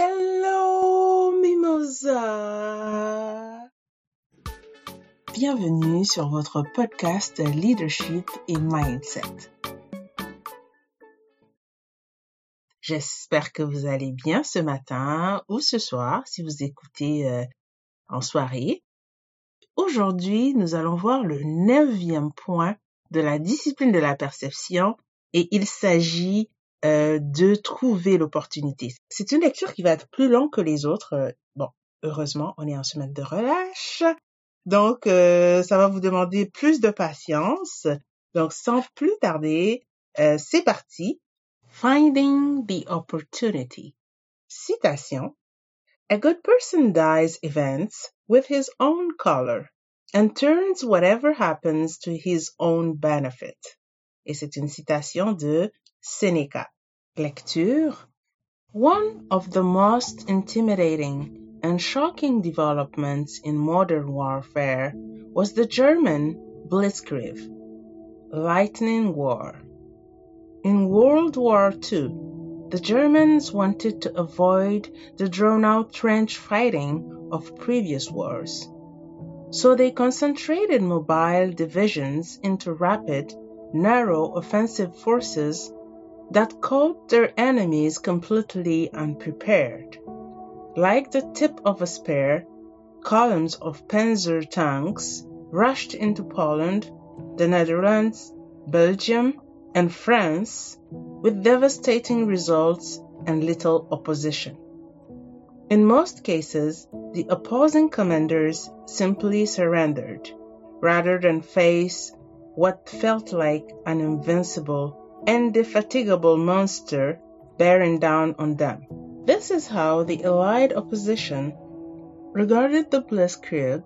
Hello Mimosa Bienvenue sur votre podcast Leadership et Mindset. J'espère que vous allez bien ce matin ou ce soir si vous écoutez euh, en soirée. Aujourd'hui, nous allons voir le neuvième point de la discipline de la perception et il s'agit euh, de trouver l'opportunité. C'est une lecture qui va être plus longue que les autres. Euh, bon, heureusement, on est en semaine de relâche. Donc, euh, ça va vous demander plus de patience. Donc, sans plus tarder, c'est parti. Finding the opportunity. Citation. A good person dies events with his own color and turns whatever happens to his own benefit. Et c'est une citation de Seneca. Lecture One of the most intimidating and shocking developments in modern warfare was the German Blitzkrieg, lightning war. In World War II, the Germans wanted to avoid the drawn out trench fighting of previous wars. So they concentrated mobile divisions into rapid, narrow offensive forces that caught their enemies completely unprepared. Like the tip of a spear, columns of Panzer tanks rushed into Poland, the Netherlands, Belgium, and France with devastating results and little opposition. In most cases, the opposing commanders simply surrendered rather than face what felt like an invincible indefatigable monster bearing down on them. This is how the Allied opposition regarded the Blitzkrieg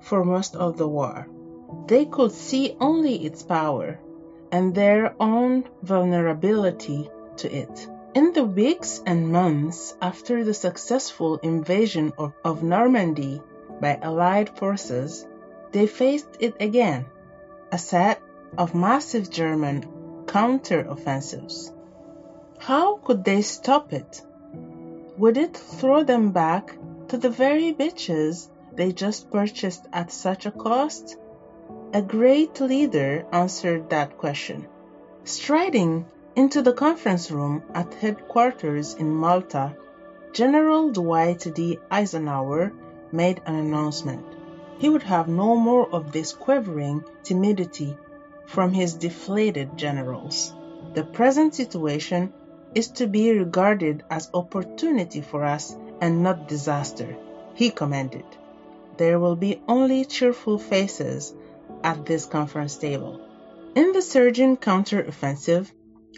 for most of the war. They could see only its power and their own vulnerability to it. In the weeks and months after the successful invasion of, of Normandy by Allied forces, they faced it again, a set of massive German counter-offensives. How could they stop it? Would it throw them back to the very bitches they just purchased at such a cost? A great leader answered that question. Striding into the conference room at headquarters in Malta, General Dwight D. Eisenhower made an announcement. He would have no more of this quivering timidity from his deflated generals. The present situation is to be regarded as opportunity for us and not disaster, he commended. There will be only cheerful faces at this conference table. In the surging counteroffensive,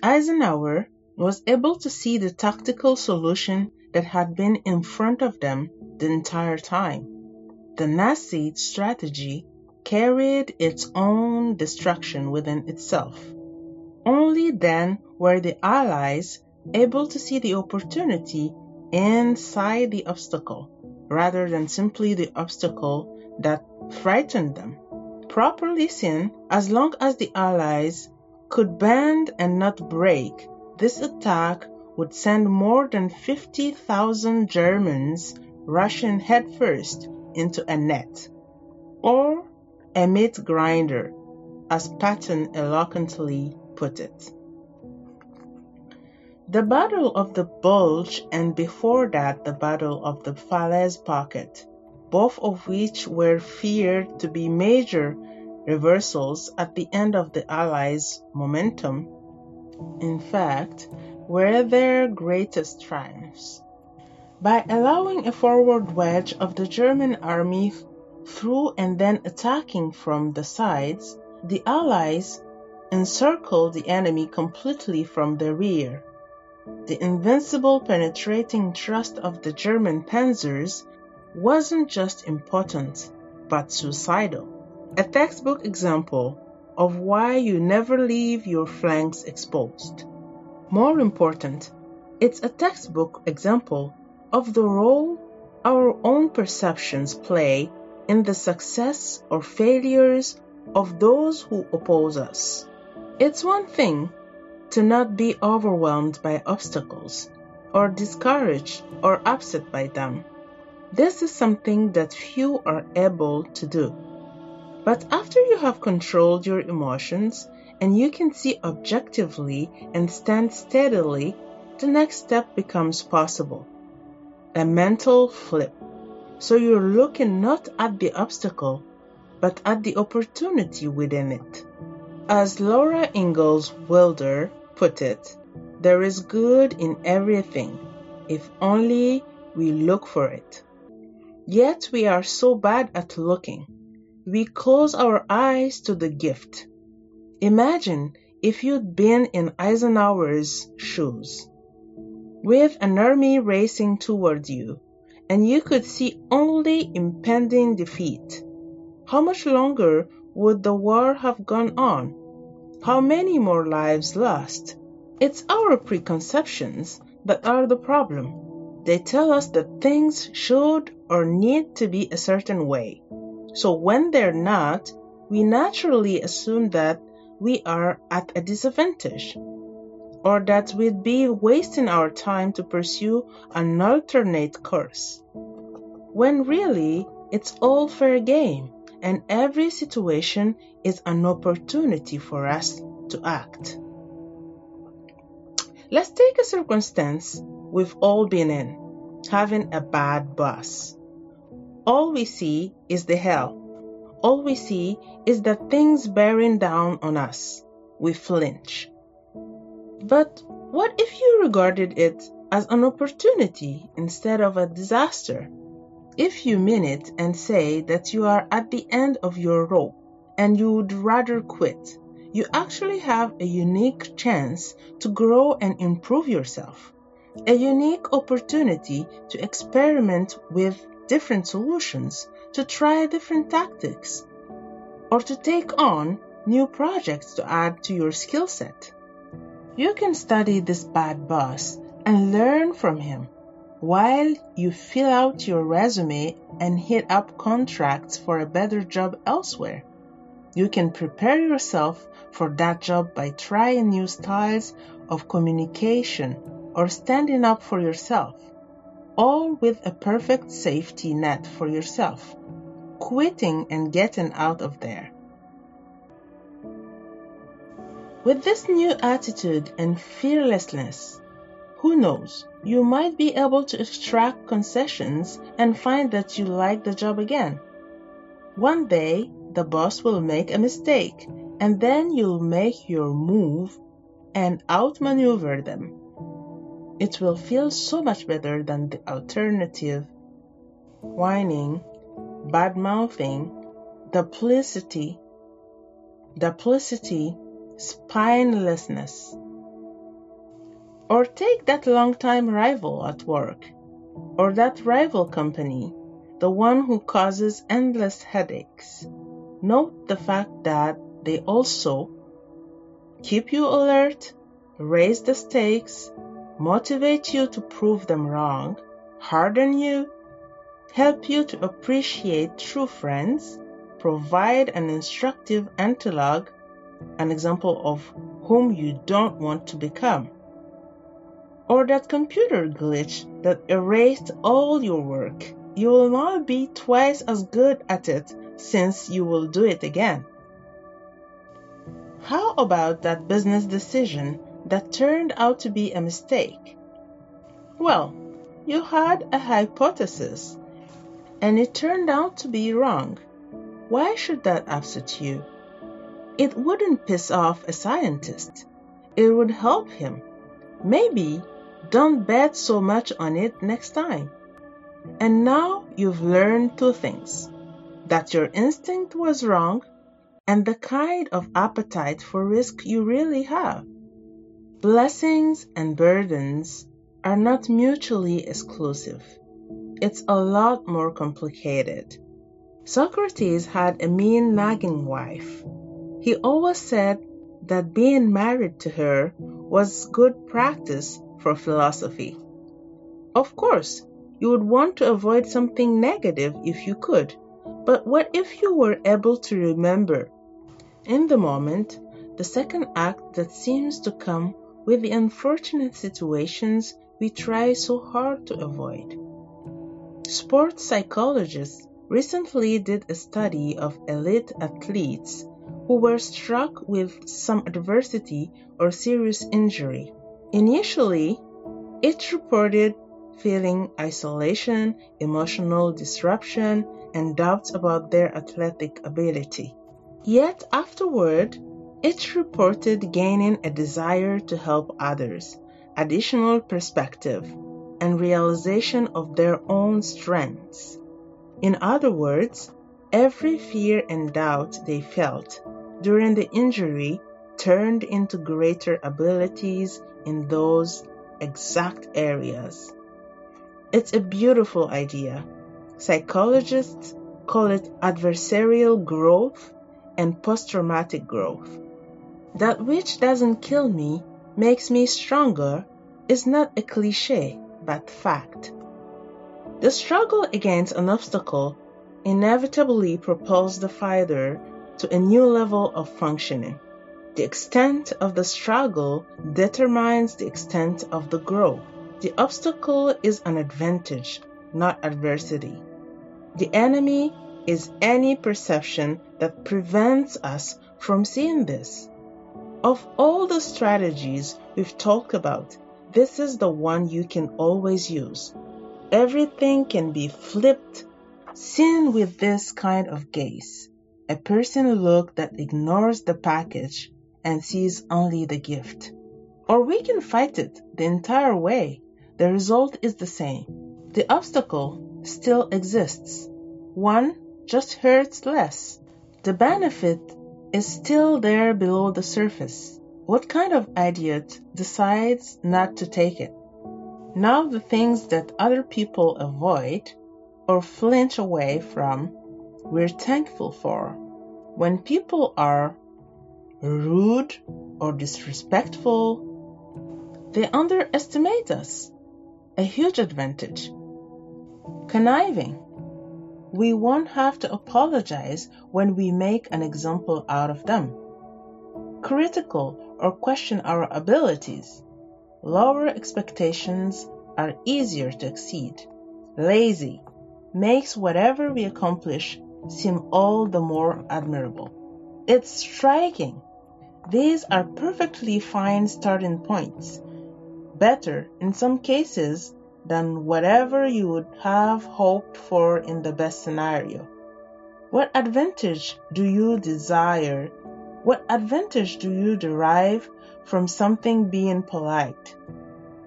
Eisenhower was able to see the tactical solution that had been in front of them the entire time. The Nazi strategy carried its own destruction within itself. Only then were the Allies able to see the opportunity inside the obstacle rather than simply the obstacle that frightened them. Properly seen, as long as the Allies could bend and not break, this attack would send more than 50,000 Germans rushing headfirst into a net, or a meat grinder, as Patton eloquently put it. The Battle of the Bulge and before that the Battle of the Falaise Pocket, both of which were feared to be major reversals at the end of the Allies' momentum, in fact, were their greatest triumphs. By allowing a forward wedge of the German army through and then attacking from the sides, the Allies encircled the enemy completely from the rear. The invincible penetrating thrust of the German panzers wasn't just important, but suicidal. A textbook example of why you never leave your flanks exposed. More important, it's a textbook example of the role our own perceptions play in the success or failures of those who oppose us. It's one thing to not be overwhelmed by obstacles, or discouraged or upset by them. This is something that few are able to do. But after you have controlled your emotions and you can see objectively and stand steadily, the next step becomes possible. A mental flip. So you're looking not at the obstacle, but at the opportunity within it. As Laura Ingalls Wilder put it, there is good in everything, if only we look for it. Yet we are so bad at looking. We close our eyes to the gift. Imagine if you'd been in Eisenhower's shoes, with an army racing toward you, and you could see only impending defeat. How much longer would the war have gone on? How many more lives lost? It's our preconceptions that are the problem. They tell us that things should or need to be a certain way. So when they're not, we naturally assume that we are at a disadvantage or that we'd be wasting our time to pursue an alternate course. When really, it's all fair game and every situation is an opportunity for us to act. Let's take a circumstance we've all been in having a bad boss. All we see is the hell. All we see is the things bearing down on us. We flinch. But what if you regarded it as an opportunity instead of a disaster? If you mean it and say that you are at the end of your rope and you would rather quit, you actually have a unique chance to grow and improve yourself, a unique opportunity to experiment with different solutions, to try different tactics, or to take on new projects to add to your skill set. You can study this bad boss and learn from him while you fill out your resume and hit up contracts for a better job elsewhere. You can prepare yourself for that job by trying new styles of communication or standing up for yourself, all with a perfect safety net for yourself, quitting and getting out of there. With this new attitude and fearlessness, who knows, you might be able to extract concessions and find that you like the job again. One day, the boss will make a mistake, and then you'll make your move and outmaneuver them. It will feel so much better than the alternative whining, bad mouthing, duplicity, duplicity, spinelessness. Or take that long-time rival at work, or that rival company, the one who causes endless headaches. Note the fact that they also keep you alert, raise the stakes, motivate you to prove them wrong, harden you, help you to appreciate true friends, provide an instructive analogue, an example of whom you don't want to become or that computer glitch that erased all your work. You will not be twice as good at it since you will do it again. How about that business decision that turned out to be a mistake? Well, you had a hypothesis and it turned out to be wrong. Why should that upset you? It wouldn't piss off a scientist. It would help him. Maybe don't bet so much on it next time. And now you've learned two things that your instinct was wrong and the kind of appetite for risk you really have. Blessings and burdens are not mutually exclusive. It's a lot more complicated. Socrates had a mean nagging wife. He always said that being married to her was good practice for philosophy. Of course, you would want to avoid something negative if you could, but what if you were able to remember in the moment the second act that seems to come with the unfortunate situations we try so hard to avoid. Sports psychologists recently did a study of elite athletes who were struck with some adversity or serious injury. Initially, it reported feeling isolation, emotional disruption, and doubts about their athletic ability. Yet afterward, it reported gaining a desire to help others, additional perspective, and realization of their own strengths. In other words, every fear and doubt they felt during the injury turned into greater abilities in those exact areas. It's a beautiful idea. Psychologists call it adversarial growth and post traumatic growth. That which doesn't kill me makes me stronger is not a cliche, but fact. The struggle against an obstacle inevitably propels the fighter to a new level of functioning. The extent of the struggle determines the extent of the growth. The obstacle is an advantage, not adversity. The enemy is any perception that prevents us from seeing this. Of all the strategies we've talked about, this is the one you can always use. Everything can be flipped, seen with this kind of gaze. A person look that ignores the package and sees only the gift. Or we can fight it the entire way. The result is the same. The obstacle still exists. One just hurts less. The benefit is still there below the surface. What kind of idiot decides not to take it? Now the things that other people avoid or flinch away from, we're thankful for. When people are rude or disrespectful, they underestimate us. A huge advantage. Conniving. We won't have to apologize when we make an example out of them. Critical or question our abilities. Lower expectations are easier to exceed. Lazy makes whatever we accomplish seem all the more admirable. It's striking these are perfectly fine starting points, better in some cases than whatever you would have hoped for in the best scenario. What advantage do you desire? What advantage do you derive from something being polite?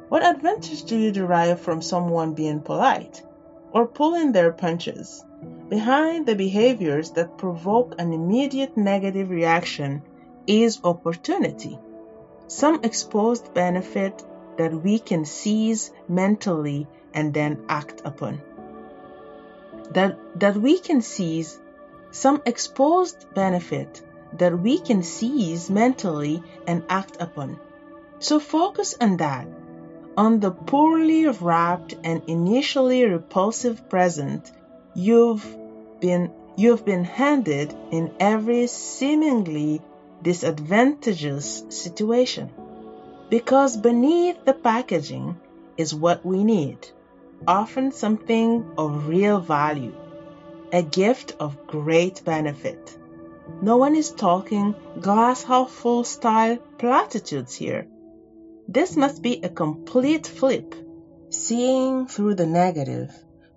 What advantage do you derive from someone being polite or pulling their punches? Behind the behaviors that provoke an immediate negative reaction is opportunity, some exposed benefit that we can seize mentally and then act upon. That, that we can seize some exposed benefit that we can seize mentally and act upon. So focus on that, on the poorly wrapped and initially repulsive present you've been you've been handed in every seemingly disadvantageous situation. Because beneath the packaging is what we need, often something of real value, a gift of great benefit. No one is talking glass half full style platitudes here. This must be a complete flip, seeing through the negative,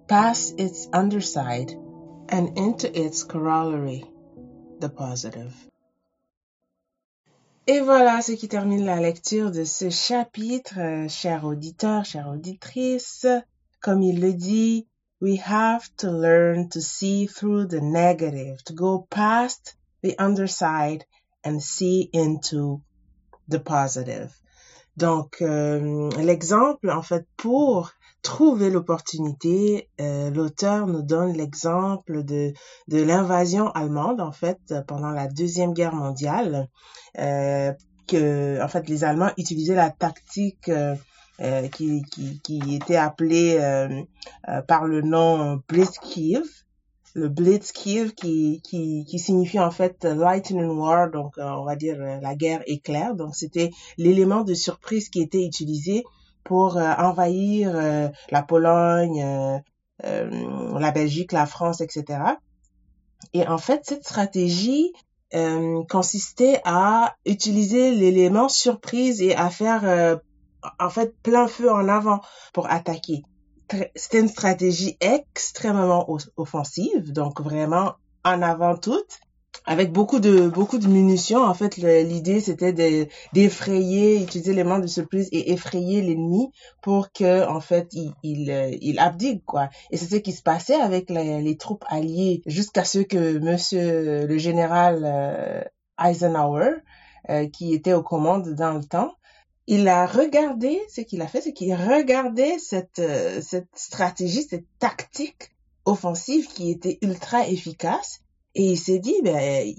past its underside, and into its corollary, the positive. Et voilà ce qui termine la lecture de ce chapitre, chers auditeurs, chères auditrices. Comme il le dit, we have to learn to see through the negative, to go past the underside and see into the positive. Donc, euh, l'exemple, en fait, pour trouver l'opportunité, euh, l'auteur nous donne l'exemple de, de l'invasion allemande, en fait, pendant la Deuxième Guerre mondiale, euh, que, en fait, les Allemands utilisaient la tactique euh, euh qui, qui, qui, était appelée euh, par le nom Blitzkrieg, le Blitzkrieg qui, qui, qui signifie en fait Lightning War, donc on va dire la guerre éclair. Donc c'était l'élément de surprise qui était utilisé pour envahir la Pologne, la Belgique, la France, etc. Et en fait, cette stratégie consistait à utiliser l'élément surprise et à faire en fait plein feu en avant pour attaquer. C'était une stratégie extrêmement offensive, donc vraiment en avant toute avec beaucoup de beaucoup de munitions. En fait, l'idée c'était d'effrayer, utiliser les mains de surprise et effrayer l'ennemi pour que en fait il il, euh, il abdique quoi. Et c'est ce qui se passait avec les, les troupes alliées jusqu'à ce que Monsieur le général euh, Eisenhower, euh, qui était aux commandes dans le temps, il a regardé, ce qu'il a fait, c'est qu'il regardait cette, cette stratégie, cette tactique offensive qui était ultra efficace et il s'est dit, ben,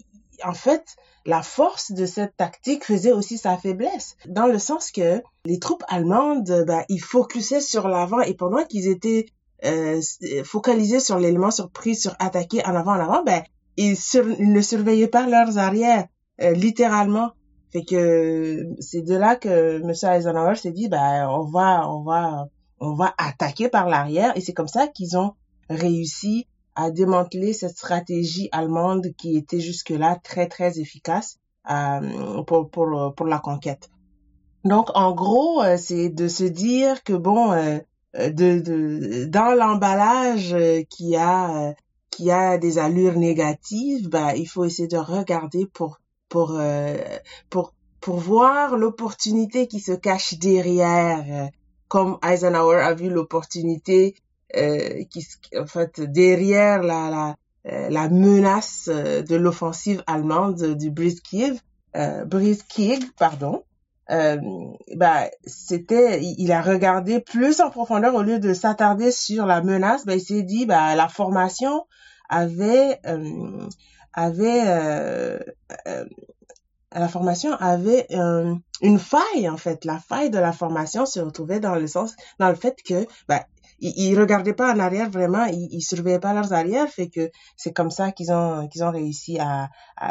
en fait, la force de cette tactique faisait aussi sa faiblesse, dans le sens que les troupes allemandes, ben, ils focusaient sur l'avant et pendant qu'ils étaient euh, focalisés sur l'élément surprise, sur attaquer en avant, en avant, ben, ils, ne surveillaient pas leurs arrières, euh, littéralement. Fait que c'est de là que M. Eisenhower s'est dit, ben, on va, on va, on va attaquer par l'arrière et c'est comme ça qu'ils ont réussi à démanteler cette stratégie allemande qui était jusque-là très très efficace euh, pour, pour, pour la conquête. Donc en gros, euh, c'est de se dire que bon, euh, de, de, dans l'emballage qui a qui a des allures négatives, bah, il faut essayer de regarder pour pour pour pour voir l'opportunité qui se cache derrière, comme Eisenhower a vu l'opportunité euh, qui, en fait, derrière la, la, euh, la menace euh, de l'offensive allemande du Blitzkrieg, euh, Blitzkrieg, pardon, euh, bah, c'était, il a regardé plus en profondeur au lieu de s'attarder sur la menace. Bah, il s'est dit, bah, la formation avait, euh, avait, euh, la formation avait une faille en fait. La faille de la formation se retrouvait dans le sens, dans le fait que, bah, ils, regardaient pas en arrière vraiment, ils, ils surveillaient pas leurs arrières, fait que c'est comme ça qu'ils ont qu'ils ont réussi à,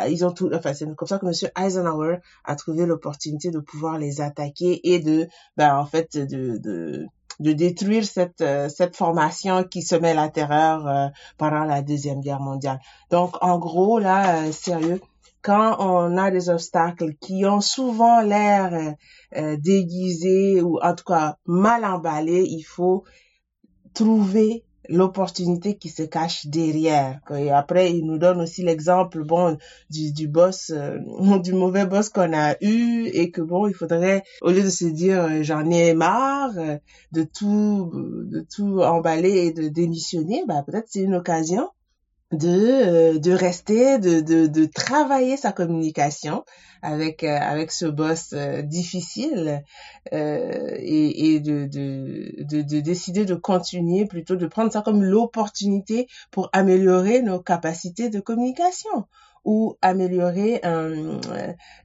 ils ont tout, enfin c'est comme ça que Monsieur Eisenhower a trouvé l'opportunité de pouvoir les attaquer et de, ben en fait de de de détruire cette euh, cette formation qui semait la terreur euh, pendant la deuxième guerre mondiale. Donc en gros là, euh, sérieux, quand on a des obstacles qui ont souvent l'air déguisés ou en tout cas mal emballés, il faut trouver l'opportunité qui se cache derrière. Et après, il nous donne aussi l'exemple, bon, du, du boss, euh, du mauvais boss qu'on a eu et que bon, il faudrait, au lieu de se dire euh, j'en ai marre euh, de tout, de tout emballer et de démissionner, bah peut-être c'est une occasion de de rester de, de de travailler sa communication avec euh, avec ce boss euh, difficile euh, et, et de, de, de, de décider de continuer plutôt de prendre ça comme l'opportunité pour améliorer nos capacités de communication ou améliorer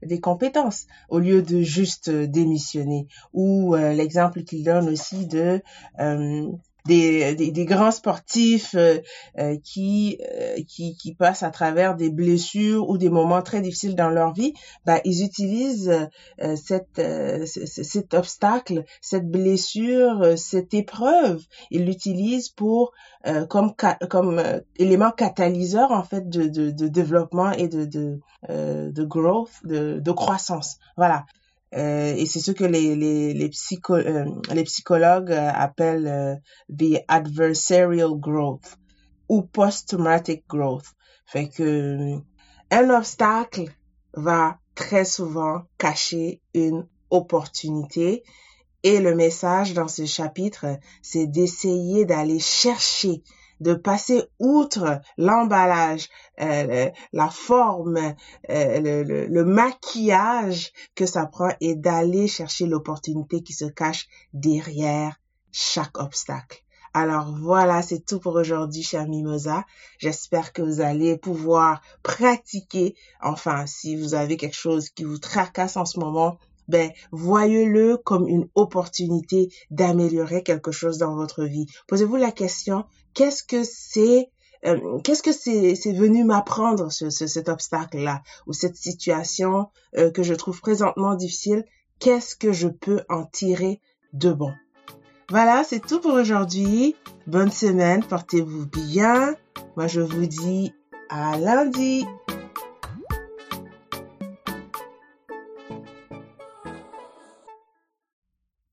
des compétences au lieu de juste démissionner ou l'exemple qu'il donne aussi de des, des, grands sportifs euh, euh, qui, euh, qui, qui passent à travers des blessures ou des moments très difficiles dans leur vie, bah, ils utilisent cette, cet obstacle, cette blessure, cette épreuve, ils l'utilisent pour comme comme élément catalyseur en fait de, de, de développement et de de, de growth, de, de croissance. Voilà. Euh, et c'est ce que les, les, les, euh, les psychologues euh, appellent the adversarial growth ou post-traumatic growth. Fait que un obstacle va très souvent cacher une opportunité et le message dans ce chapitre, c'est d'essayer d'aller chercher de passer outre l'emballage, euh, la forme, euh, le, le, maquillage que ça prend et d'aller chercher l'opportunité qui se cache derrière chaque obstacle. Alors voilà, c'est tout pour aujourd'hui, cher Mimosa. J'espère que vous allez pouvoir pratiquer, enfin, si vous avez quelque chose qui vous tracasse en ce moment, ben voyez-le comme une opportunité d'améliorer quelque chose dans votre vie. Posez-vous la question, qu'est-ce que c'est euh, qu'est-ce que c'est c'est venu m'apprendre ce, cet obstacle là ou cette situation euh, que je trouve présentement difficile? Qu'est-ce que je peux en tirer de bon? Voilà, c'est tout pour aujourd'hui. Bonne semaine, portez-vous bien. Moi, je vous dis à lundi.